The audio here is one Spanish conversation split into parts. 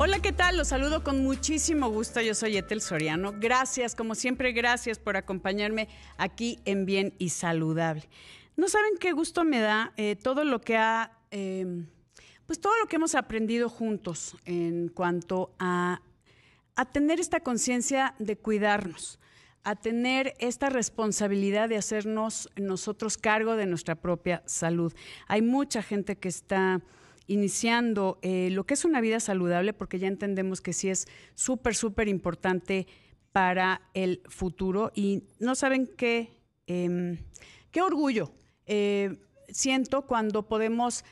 Hola, ¿qué tal? Los saludo con muchísimo gusto. Yo soy Etel Soriano. Gracias, como siempre, gracias por acompañarme aquí en Bien y Saludable. No saben qué gusto me da eh, todo lo que ha, em, pues todo lo que hemos aprendido juntos en cuanto a, a tener esta conciencia de cuidarnos, a tener esta responsabilidad de hacernos nosotros cargo de nuestra propia salud. Hay mucha gente que está iniciando eh, lo que es una vida saludable, porque ya entendemos que sí es súper, súper importante para el futuro. Y no saben qué, em, qué orgullo eh, siento cuando podemos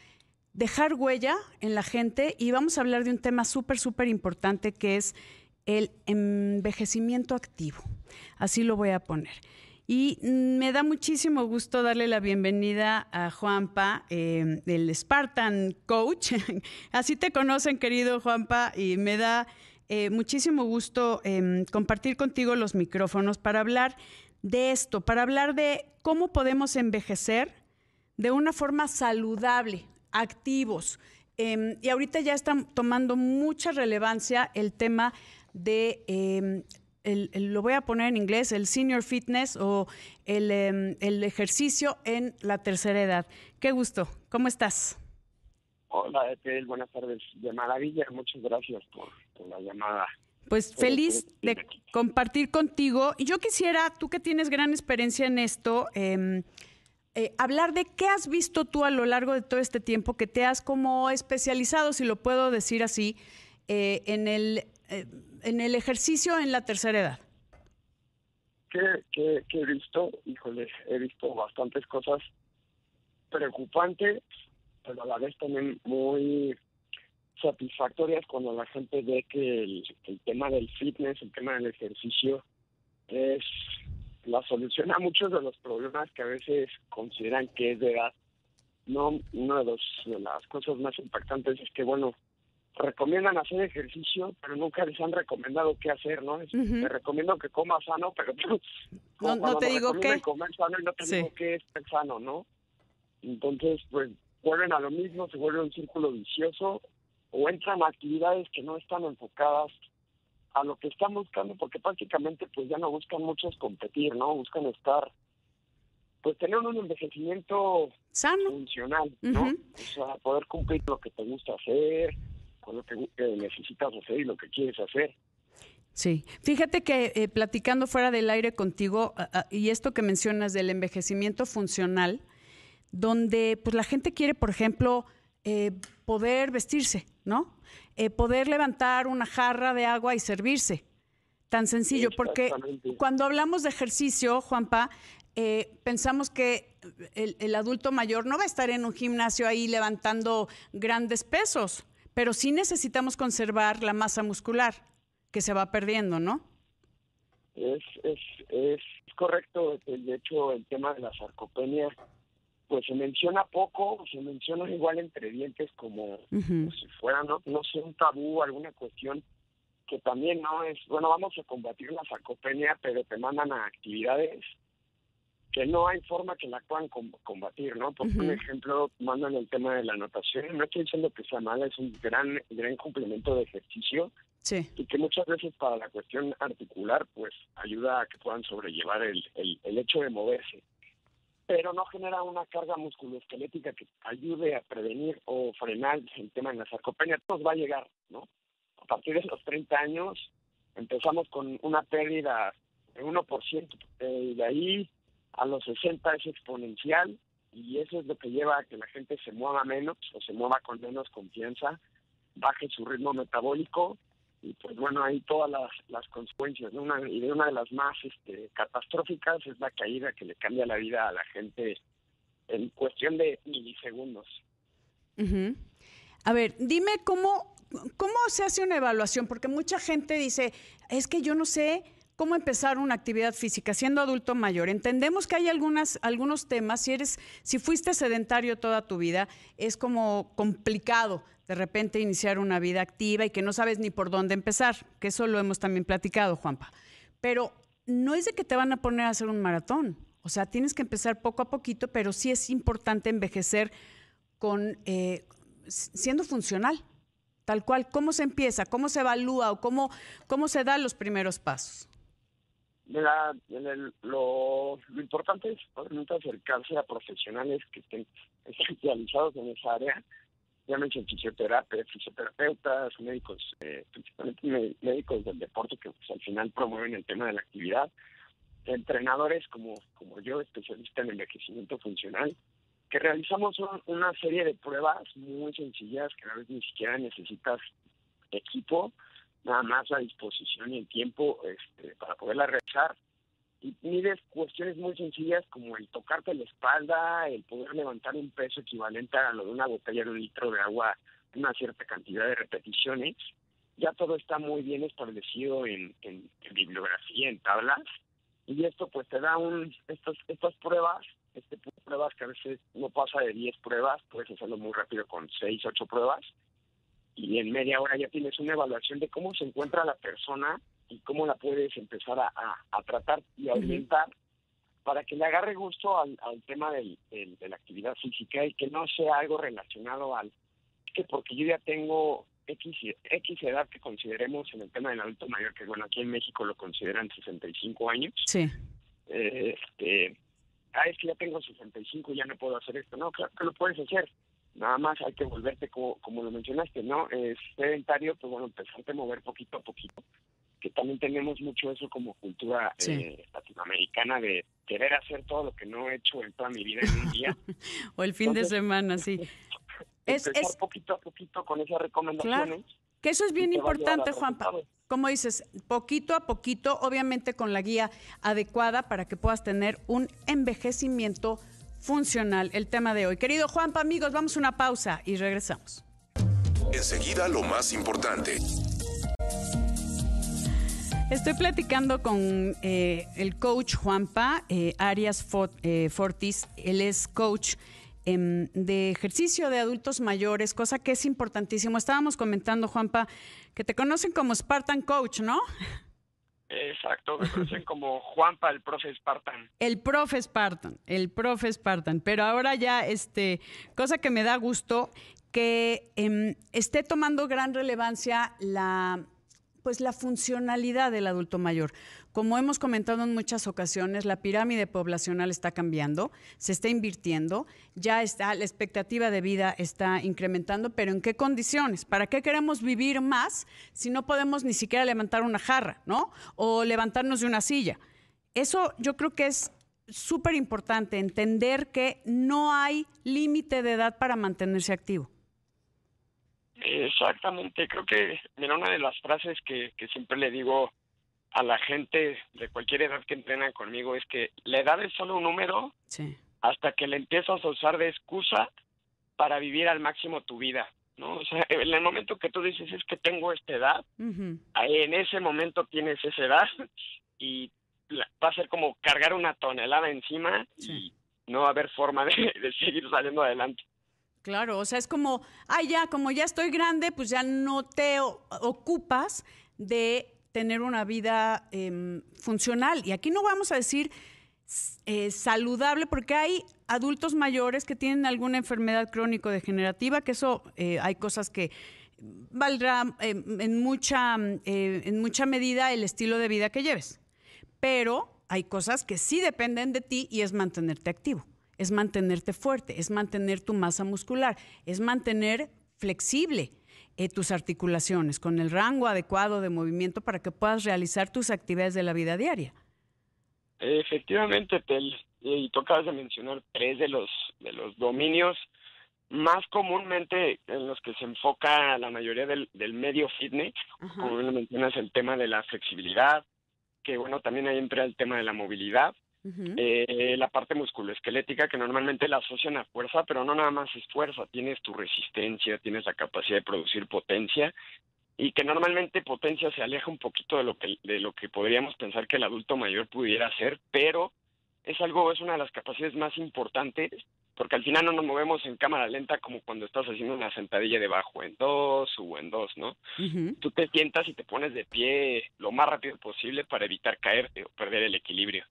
dejar huella en la gente y vamos a hablar de un tema súper, súper importante que es el envejecimiento activo. Así lo voy a poner. Y me da muchísimo gusto darle la bienvenida a Juanpa, eh, el Spartan Coach. Así te conocen, querido Juanpa, y me da eh, muchísimo gusto em, compartir contigo los micrófonos para hablar de esto, para hablar de cómo podemos envejecer de una forma saludable, activos. Em, y ahorita ya está tomando mucha relevancia el tema de lo voy a poner en inglés, el senior fitness o em, el, ejercicio en la tercera edad. Qué gusto, ¿cómo estás? Hola, Etel, buenas tardes. De maravilla, muchas gracias por, la llamada. Pues feliz de compartir contigo. Y yo quisiera, tú que tienes gran experiencia en esto, em, eh, hablar de qué has visto tú a lo largo de todo este tiempo que te has como especializado, si lo puedo decir así, eh, en el eh, en el ejercicio en la tercera edad? ¿Qué, he visto? Híjole, he visto bastantes cosas preocupantes, pero a la vez también muy satisfactorias cuando la gente ve que el, tema del fitness, el tema del ejercicio, es la solución a muchos de los problemas que a veces consideran que es de edad. No, una de, de las cosas más impactantes es que, bueno, recomiendan hacer ejercicio, pero nunca les han recomendado qué hacer, ¿no? Te recomiendo que comas sano, pero no, te digo qué. comer sano y no te digo qué es sano, ¿no? Entonces, pues vuelven a lo mismo, se vuelve un círculo vicioso o entran a actividades que no están enfocadas a lo que están buscando, porque prácticamente pues ya no buscan muchos competir, ¿no? Buscan estar, pues tener un envejecimiento sano, funcional, ¿no? O sea, poder cumplir lo que te gusta hacer, con lo que necesitas hacer y lo que quieres hacer. Sí, fíjate que eh, platicando fuera del aire contigo y esto que mencionas del envejecimiento funcional, donde pues la gente quiere, por ejemplo, eh, poder vestirse, ¿no? Eh, poder levantar una jarra de agua y servirse. Tan sencillo, porque cuando hablamos de ejercicio, Juanpa, pensamos que el, el adulto mayor no va a estar en un gimnasio ahí levantando grandes pesos pero sí necesitamos conservar la masa muscular que se va perdiendo, ¿no? Es, es, es correcto. De hecho, el tema de la sarcopenia, pues se menciona poco, se menciona igual entre dientes como, si fuera, ¿no? no sé, un tabú, alguna cuestión que también no es, bueno, vamos a combatir la sarcopenia, pero te mandan a actividades que no hay forma que la puedan combatir, ¿no? Por ejemplo, mandan el tema de la natación, no estoy diciendo que sea mala, es un gran gran complemento de ejercicio sí. y que muchas veces para la cuestión articular, pues ayuda a que puedan sobrellevar el, el, hecho de moverse, pero no genera una carga musculoesquelética que ayude a prevenir o frenar el tema de la sarcopenia. Nos va a llegar, ¿no? A partir de los 30 años empezamos con una pérdida de 1%, y de ahí a los 60 es exponencial y eso es lo que lleva a que la gente se mueva menos o se mueva con menos confianza, baje su ritmo metabólico y pues bueno, ahí todas las, las consecuencias. Una, y de una de las más este, catastróficas es la caída que le cambia la vida a la gente en cuestión de milisegundos. A ver, dime cómo, cómo se hace una evaluación, porque mucha gente dice, es que yo no sé cómo empezar una actividad física siendo adulto mayor. Entendemos que hay algunas, algunos temas, si eres, si fuiste sedentario toda tu vida, es como complicado de repente iniciar una vida activa y que no sabes ni por dónde empezar, que eso lo hemos también platicado, Juanpa. Pero no es de que te van a poner a hacer un maratón. O sea, tienes que empezar poco a poquito, pero sí es importante envejecer con eh, siendo funcional. tal cual, ¿cómo se empieza? ¿Cómo se evalúa o cómo, cómo se dan los primeros pasos? Lo, importante es obviamente acercarse a profesionales que estén especializados en esa área, llámense fisioterapeutas, fisioterapeutas, médicos, eh, principalmente médicos del deporte que pues, al final promueven el tema de la actividad, entrenadores como, como yo, especialista en envejecimiento funcional, que realizamos una serie de pruebas muy sencillas que a veces ni siquiera necesitas equipo, nada más la disposición y el tiempo este, para poderla realizar. Y mides cuestiones muy sencillas como el tocarte la espalda, el poder levantar un peso equivalente a lo de una botella de un litro de agua, una cierta cantidad de repeticiones. Ya todo está muy bien establecido en, en, en bibliografía, en tablas. Y esto pues te da un, estas, estas pruebas este pruebas que a veces no pasa de 10 pruebas, puedes hacerlo muy rápido con 6, 8 pruebas y en media hora ya tienes una evaluación de cómo se encuentra la persona y cómo la puedes empezar a, a, tratar y a orientar para que le agarre gusto al, al tema del, de la actividad física y que no sea algo relacionado al que porque yo ya tengo X, X edad que consideremos en el tema del adulto mayor, que bueno, aquí en México lo consideran 65 años. Sí. Eh, este, ah, es que ya tengo 65 y ya no puedo hacer esto. No, claro que lo puedes hacer. Nada más hay que volverte, como, como lo mencionaste, ¿no? Es sedentario, pues bueno, empezarte a mover poquito a poquito. Que también tenemos mucho eso como cultura eh, latinoamericana de querer hacer todo lo que no he hecho en toda mi vida en un día. o el fin de semana, sí. es, es poquito a poquito con esas recomendaciones. Que eso es bien importante, Juanpa. Como dices, poquito a poquito, obviamente con la guía adecuada para que puedas tener un envejecimiento funcional. El tema de hoy. Querido Juanpa, amigos, vamos a una pausa y regresamos. Enseguida lo más importante. Estoy platicando con eh, el coach Juanpa eh, Arias eh, Fortis. Él es coach Em, de ejercicio de adultos mayores, cosa que es importantísimo. Estábamos comentando, Juanpa, que te conocen como Spartan Coach, ¿no? Exacto, me conocen como Juanpa, el profe Spartan. El profe Spartan, el profe Spartan. Pero ahora ya, este, cosa que me da gusto, que em, esté tomando gran relevancia la pues la funcionalidad del adulto mayor. Como hemos comentado en muchas ocasiones, la pirámide poblacional está cambiando, se está invirtiendo, ya está, la expectativa de vida está incrementando, pero ¿en qué condiciones? ¿Para qué queremos vivir más si no podemos ni siquiera levantar una jarra, ¿no? O levantarnos de una silla. Eso yo creo que es súper importante, entender que no hay límite de edad para mantenerse activo. Exactamente, creo que mira, una de las frases que, que siempre le digo a la gente de cualquier edad que entrena conmigo es que la edad es solo un número hasta que le empiezas a usar de excusa para vivir al máximo tu vida, ¿no? O sea, en el momento que tú dices es que tengo esta edad, en ese momento tienes esa edad y va a ser como cargar una tonelada encima y no va a haber forma de seguir saliendo adelante. Claro, o sea, es como, ah, ya, como ya estoy grande, pues ya no te ocupas de tener una vida em, funcional. Y aquí no vamos a decir eh, saludable, porque hay adultos mayores que tienen alguna enfermedad crónico-degenerativa, que eso eh, hay cosas que valdrá em, en, mucha, eh, en mucha medida el estilo de vida que lleves. Pero hay cosas que sí dependen de ti y es mantenerte activo es mantenerte fuerte, es mantener tu masa muscular, es mantener flexible eh, tus articulaciones con el rango adecuado de movimiento para que puedas realizar tus actividades de la vida diaria. Efectivamente, Tel, y tú acabas de mencionar tres de los, de los dominios más comúnmente en los que se enfoca la mayoría del, del medio fitness, como mencionas, el tema de la flexibilidad, que bueno, también ahí entra el tema de la movilidad, eh, la parte musculoesquelética que normalmente la asocian a fuerza, pero no nada más es fuerza, tienes tu resistencia, tienes la capacidad de producir potencia y que normalmente potencia se aleja un poquito de lo que de lo que podríamos pensar que el adulto mayor pudiera hacer, pero es algo es una de las capacidades más importantes porque al final no nos movemos en cámara lenta como cuando estás haciendo una sentadilla debajo en dos o en dos, ¿no? Tú te sientas y te pones de pie lo más rápido posible para evitar caer o perder el equilibrio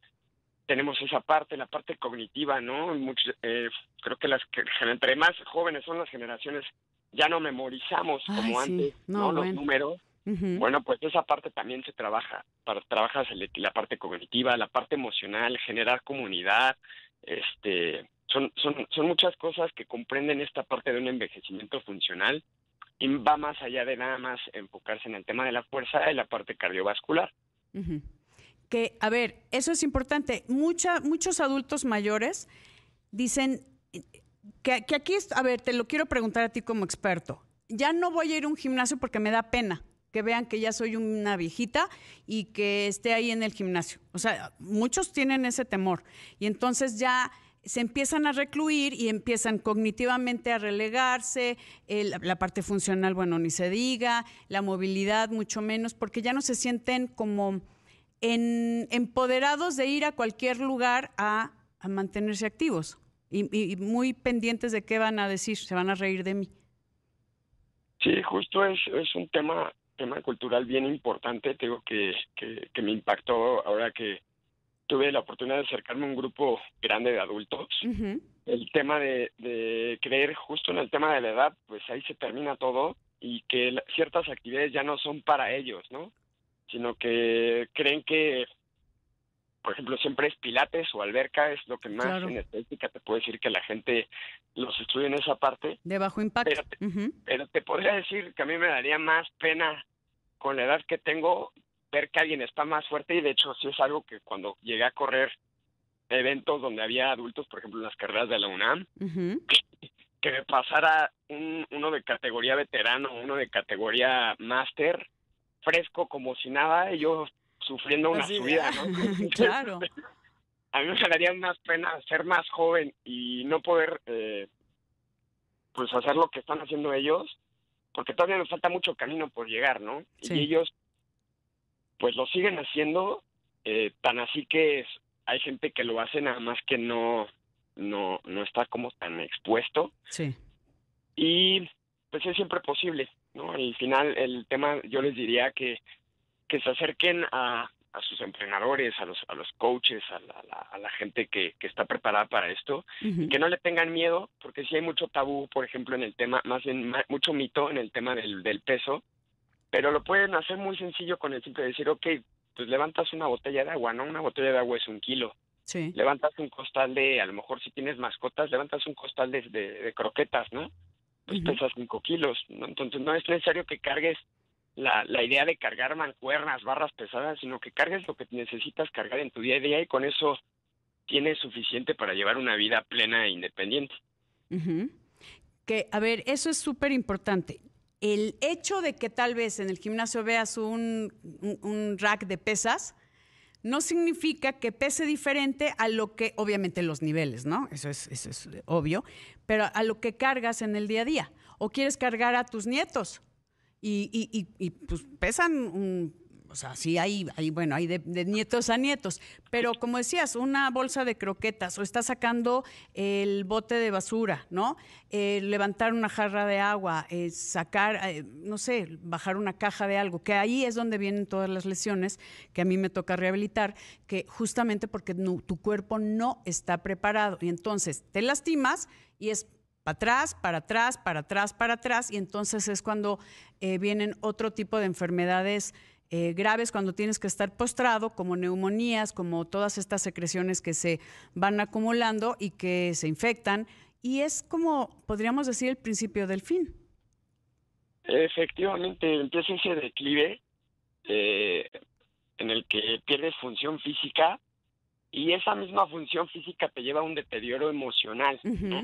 tenemos esa parte, la parte cognitiva, ¿no? Mucho, eh, creo que las que entre más jóvenes son las generaciones ya no memorizamos como antes no, los números. Bueno, pues esa parte también se trabaja. Para, trabajas la parte cognitiva, la parte emocional, generar comunidad, este, son, son, son muchas cosas que comprenden esta parte de un envejecimiento funcional y va más allá de nada más enfocarse en el tema de la fuerza y la parte cardiovascular. Que, a ver, eso es importante. Mucha, muchos adultos mayores dicen que, que aquí, a ver, te lo quiero preguntar a ti como experto. Ya no voy a ir a un gimnasio porque me da pena que vean que ya soy una viejita y que esté ahí en el gimnasio. O sea, muchos tienen ese temor. Y entonces ya se empiezan a recluir y empiezan cognitivamente a relegarse, la parte funcional, bueno, ni se diga, la movilidad mucho menos, porque ya no se sienten como empoderados de ir a cualquier lugar a, mantenerse activos y, muy pendientes de qué van a decir, se van a reír de mí. Sí, justo es, es un tema, tema cultural bien importante, digo que, que me impactó ahora que, tuve la oportunidad de acercarme a un grupo grande de adultos. El tema de, creer justo en el tema de la edad, pues ahí se termina todo y que ciertas actividades ya no son para ellos, ¿no? Sino que creen que, por ejemplo, siempre es pilates o alberca, es lo que más en estética te puede decir que la gente los estudia en esa parte. De bajo impacto. Pero pero te podría decir que a mí me daría más pena con la edad que tengo ver que alguien está más fuerte y de hecho sí es algo que cuando llegué a correr eventos donde había adultos, por ejemplo en las carreras de la UNAM, que, me pasara un, uno de categoría veterano, uno de categoría máster, fresco como si nada, y yo sufriendo una subida, ¿no? claro. A mí me daría más pena ser más joven y no poder eh, pues hacer lo que están haciendo ellos, porque todavía nos falta mucho camino por llegar, ¿no? Y ellos pues lo siguen haciendo, eh, tan así que hay gente que lo hace nada más que no, no, no está como tan expuesto. Sí. Y pues es siempre posible, ¿no? Al final el tema yo les diría que, que se acerquen a, a sus entrenadores, a los, a los coaches, a la, a la gente que, que, está preparada para esto, que no le tengan miedo, porque sí hay mucho tabú, por ejemplo, en el tema, más bien mucho mito en el tema del, del peso, pero lo pueden hacer muy sencillo con el simple de decir, ok, pues levantas una botella de agua, ¿no? Una botella de agua es un kilo. Sí. Levantas un costal de, a lo mejor si tienes mascotas, levantas un costal de, de, croquetas, ¿no? Pues pesas cinco kilos, ¿no? Entonces no es necesario que cargues la, la idea de cargar mancuernas, barras pesadas, sino que cargues lo que necesitas cargar en tu día a día y con eso tienes suficiente para llevar una vida plena e independiente. Que, a ver, eso es súper importante el hecho de que tal vez en el gimnasio veas un, rack de pesas, no significa que pese diferente a lo que, obviamente los niveles, ¿no? Eso es, eso es obvio, pero a lo que cargas en el día a día. O quieres cargar a tus nietos y, y, y pues pesan un o sea, sí hay, hay bueno, hay de, nietos a nietos, pero como decías, una bolsa de croquetas o está sacando el bote de basura, ¿no? Eh, levantar una jarra de agua, eh, sacar, eh, no sé, bajar una caja de algo, que ahí es donde vienen todas las lesiones que a mí me toca rehabilitar, que justamente porque tu cuerpo no está preparado y entonces te lastimas y es para atrás, para atrás, para atrás, para atrás, y entonces es cuando vienen otro tipo de enfermedades eh, graves cuando tienes que estar postrado, como neumonías, como todas estas secreciones que se van acumulando y que se infectan. Y es como, podríamos decir, el principio del fin. Efectivamente, empieza ese declive eh, en el que pierdes función física y esa misma función física te lleva a un deterioro emocional. ¿no?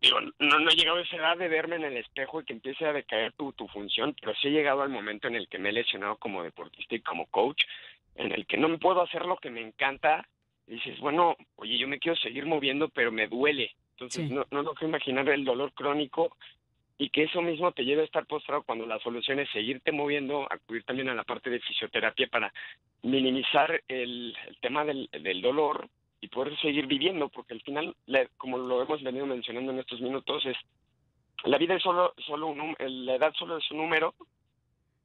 Digo, no, no he llegado a esa edad de verme en el espejo y que empiece a decaer tu, tu función, pero sí he llegado al momento en el que me he lesionado como deportista y como coach, en el que no me puedo hacer lo que me encanta. Y dices, bueno, oye, yo me quiero seguir moviendo, pero me duele. Entonces, no, no que imaginar el dolor crónico y que eso mismo te lleve a estar postrado cuando la solución es seguirte moviendo, acudir también a la parte de fisioterapia para minimizar el, el tema del, del dolor y poder seguir viviendo, porque al final, como lo hemos venido mencionando en estos minutos, es la vida es solo, solo un, la edad solo es un número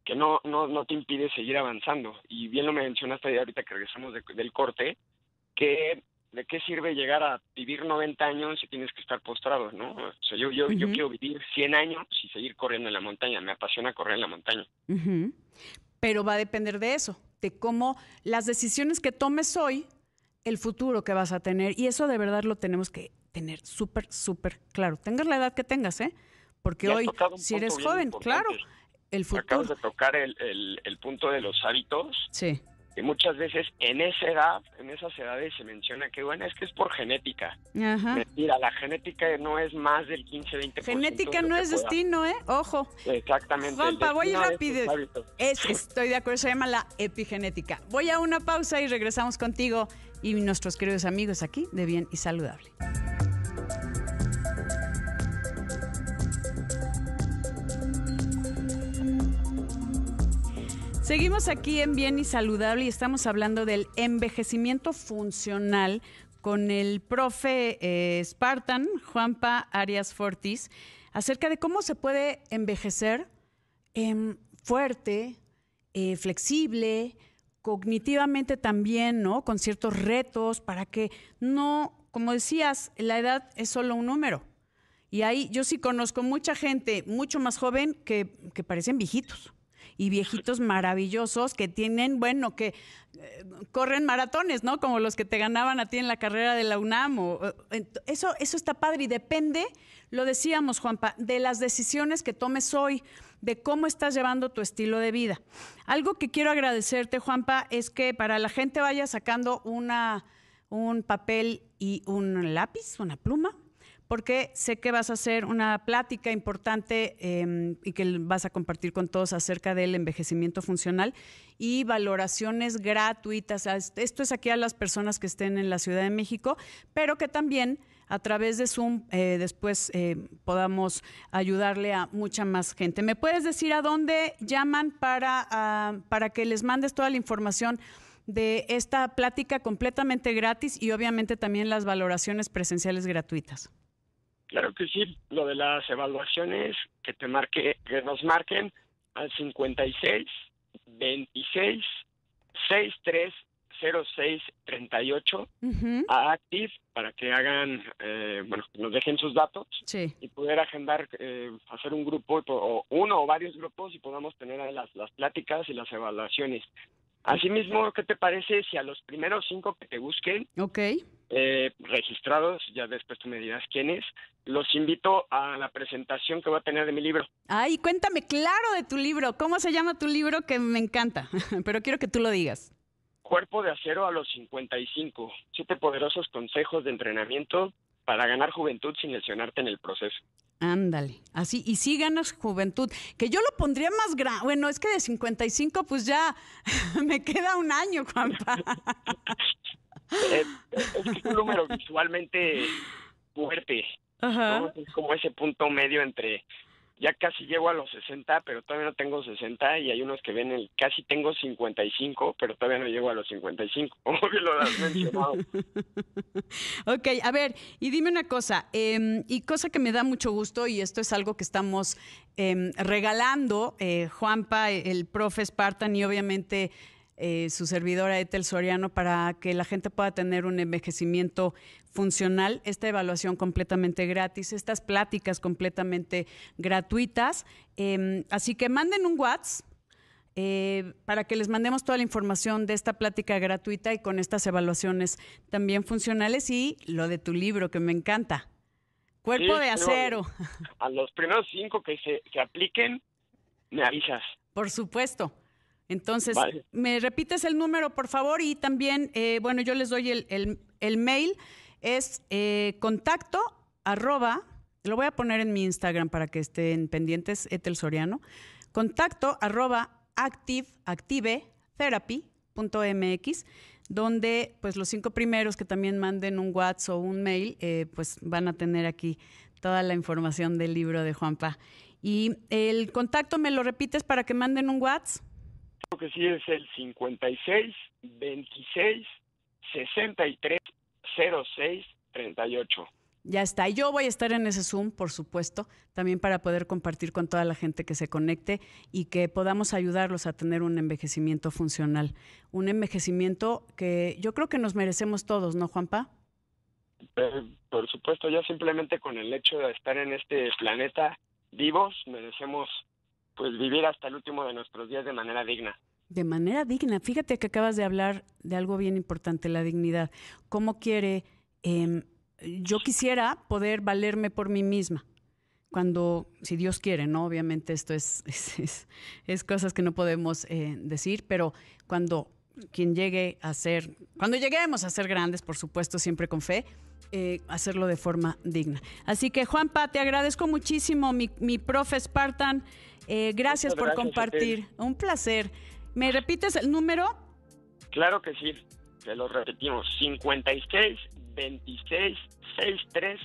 que no, no, no te impide seguir avanzando. Y bien lo mencionaste ahorita que regresamos del corte, que ¿de qué sirve llegar a vivir 90 años si tienes que estar postrado, no? O sea, yo, yo, yo quiero vivir 100 años y seguir corriendo en la montaña. Me apasiona correr en la montaña. Pero va a depender de eso, de cómo las decisiones que tomes hoy, el futuro que vas a tener. Y eso de verdad lo tenemos que tener súper, súper claro. Tengas la edad que tengas, ¿eh? Porque hoy, si eres joven, claro, el futuro. Acabas de tocar el, el, el punto de los hábitos. Sí y muchas veces en esa edad, en esas edades se menciona que, bueno, es que es por genética. Ajá. Mentira, la genética no es más del 15-20%. Genética no es destino, ¿eh? Ojo. Exactamente. Juanpa, voy rápido. Es, estoy de acuerdo, se llama la epigenética. Voy a una pausa y regresamos contigo y nuestros queridos amigos aquí de Bien y Saludable. Seguimos aquí en Bien y Saludable y estamos hablando del envejecimiento funcional con el profe eh, Spartan, Juanpa Arias Fortis, acerca de cómo se puede envejecer em, fuerte, eh, flexible, cognitivamente también, ¿no? Con ciertos retos para que no, como decías, la edad es solo un número. Y ahí yo sí conozco mucha gente mucho más joven que, que parecen viejitos y viejitos maravillosos que tienen, bueno, que eh, corren maratones, ¿no? Como los que te ganaban a ti en la carrera de la UNAM. eso, eso está padre y depende, lo decíamos, Juanpa, de las decisiones que tomes hoy, de cómo estás llevando tu estilo de vida. Algo que quiero agradecerte, Juanpa, es que para la gente vaya sacando una, un papel y un lápiz, una pluma, porque sé que vas a hacer una plática importante em, y que vas a compartir con todos acerca del envejecimiento funcional y valoraciones gratuitas. Esto es aquí a las personas que estén en la Ciudad de México, pero que también a través de Zoom eh, después eh, podamos ayudarle a mucha más gente. ¿Me puedes decir a dónde llaman para, ah, para que les mandes toda la información? de esta plática completamente gratis y obviamente también las valoraciones presenciales gratuitas. Claro que sí, lo de las evaluaciones que te marque, que nos marquen al 56 26 63 06 38 a Active para que hagan, eh, bueno, nos dejen sus datos y poder agendar, eh, hacer un grupo o uno o varios grupos y podamos tener las, las pláticas y las evaluaciones. Asimismo, ¿qué te parece si a los primeros cinco que te busquen, eh, registrados, ya después tú me dirás quiénes, los invito a la presentación que voy a tener de mi libro? Ay, cuéntame claro de tu libro. ¿Cómo se llama tu libro? Que me encanta, pero quiero que tú lo digas. Cuerpo de acero a los 55. Siete poderosos consejos de entrenamiento para ganar juventud sin lesionarte en el proceso. Ándale, así, y sí ganas juventud, que yo lo pondría más grande, bueno, es que de 55 pues ya me queda un año, Juanpa. es, es un número visualmente fuerte, es como ese punto medio entre ya casi llego a los 60, pero todavía no tengo 60 y hay unos que ven el casi tengo 55, pero todavía no llego a los 55, como bien lo has mencionado. ok, a ver, y dime una cosa, em, y cosa que me da mucho gusto, y esto es algo que estamos em, regalando, eh, Juanpa, el profe Spartan y obviamente eh, su servidora Etel Soriano para que la gente pueda tener un envejecimiento funcional, esta evaluación completamente gratis, estas pláticas completamente gratuitas. Em, así que manden un WhatsApp. Eh, para que les mandemos toda la información de esta plática gratuita y con estas evaluaciones también funcionales y lo de tu libro que me encanta. Cuerpo de acero. A los primeros cinco que se que apliquen, me avisas. Por supuesto. Entonces, me repites el número, por favor, y también, eh, bueno, yo les doy el, el, mail, es eh, contacto arroba, lo voy a poner en mi Instagram para que estén pendientes, Etel Soriano, contacto arroba active, activetherapy.mx, donde pues los cinco primeros que también manden un WhatsApp o un mail, eh, pues van a tener aquí toda la información del libro de Juanpa. Y el contacto, ¿me lo repites para que manden un WhatsApp? Que sí es el 56 26 63 06 38. Ya está. Yo voy a estar en ese Zoom, por supuesto, también para poder compartir con toda la gente que se conecte y que podamos ayudarlos a tener un envejecimiento funcional. Un envejecimiento que yo creo que nos merecemos todos, ¿no, Juanpa? Eh, por supuesto, ya simplemente con el hecho de estar en este planeta vivos, merecemos pues vivir hasta el último de nuestros días de manera digna. De manera digna. Fíjate que acabas de hablar de algo bien importante, la dignidad. ¿Cómo quiere? Em, yo quisiera poder valerme por mí misma. Cuando, si Dios quiere, ¿no? Obviamente esto es, es, es, cosas que no podemos eh, decir, pero cuando quien llegue a ser, cuando lleguemos a ser grandes, por supuesto, siempre con fe, eh, hacerlo de forma digna. Así que, Juanpa, te agradezco muchísimo, mi, mi profe Spartan. Eh, gracias por compartir. Un placer. ¿Me repites el número? Claro que sí. Te lo repetimos. 56 26 63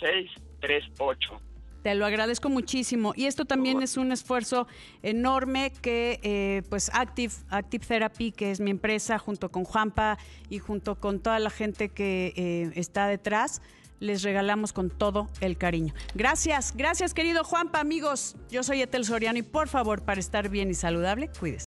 06 38. Te lo agradezco muchísimo. Y esto también es un esfuerzo enorme que eh, pues Active, Active Therapy, que es mi empresa, junto con Juanpa y junto con toda la gente que eh, está detrás, les regalamos con todo el cariño. Gracias, gracias querido Juanpa, amigos. Yo soy Etel Soriano y por favor, para estar bien y saludable, cuídese.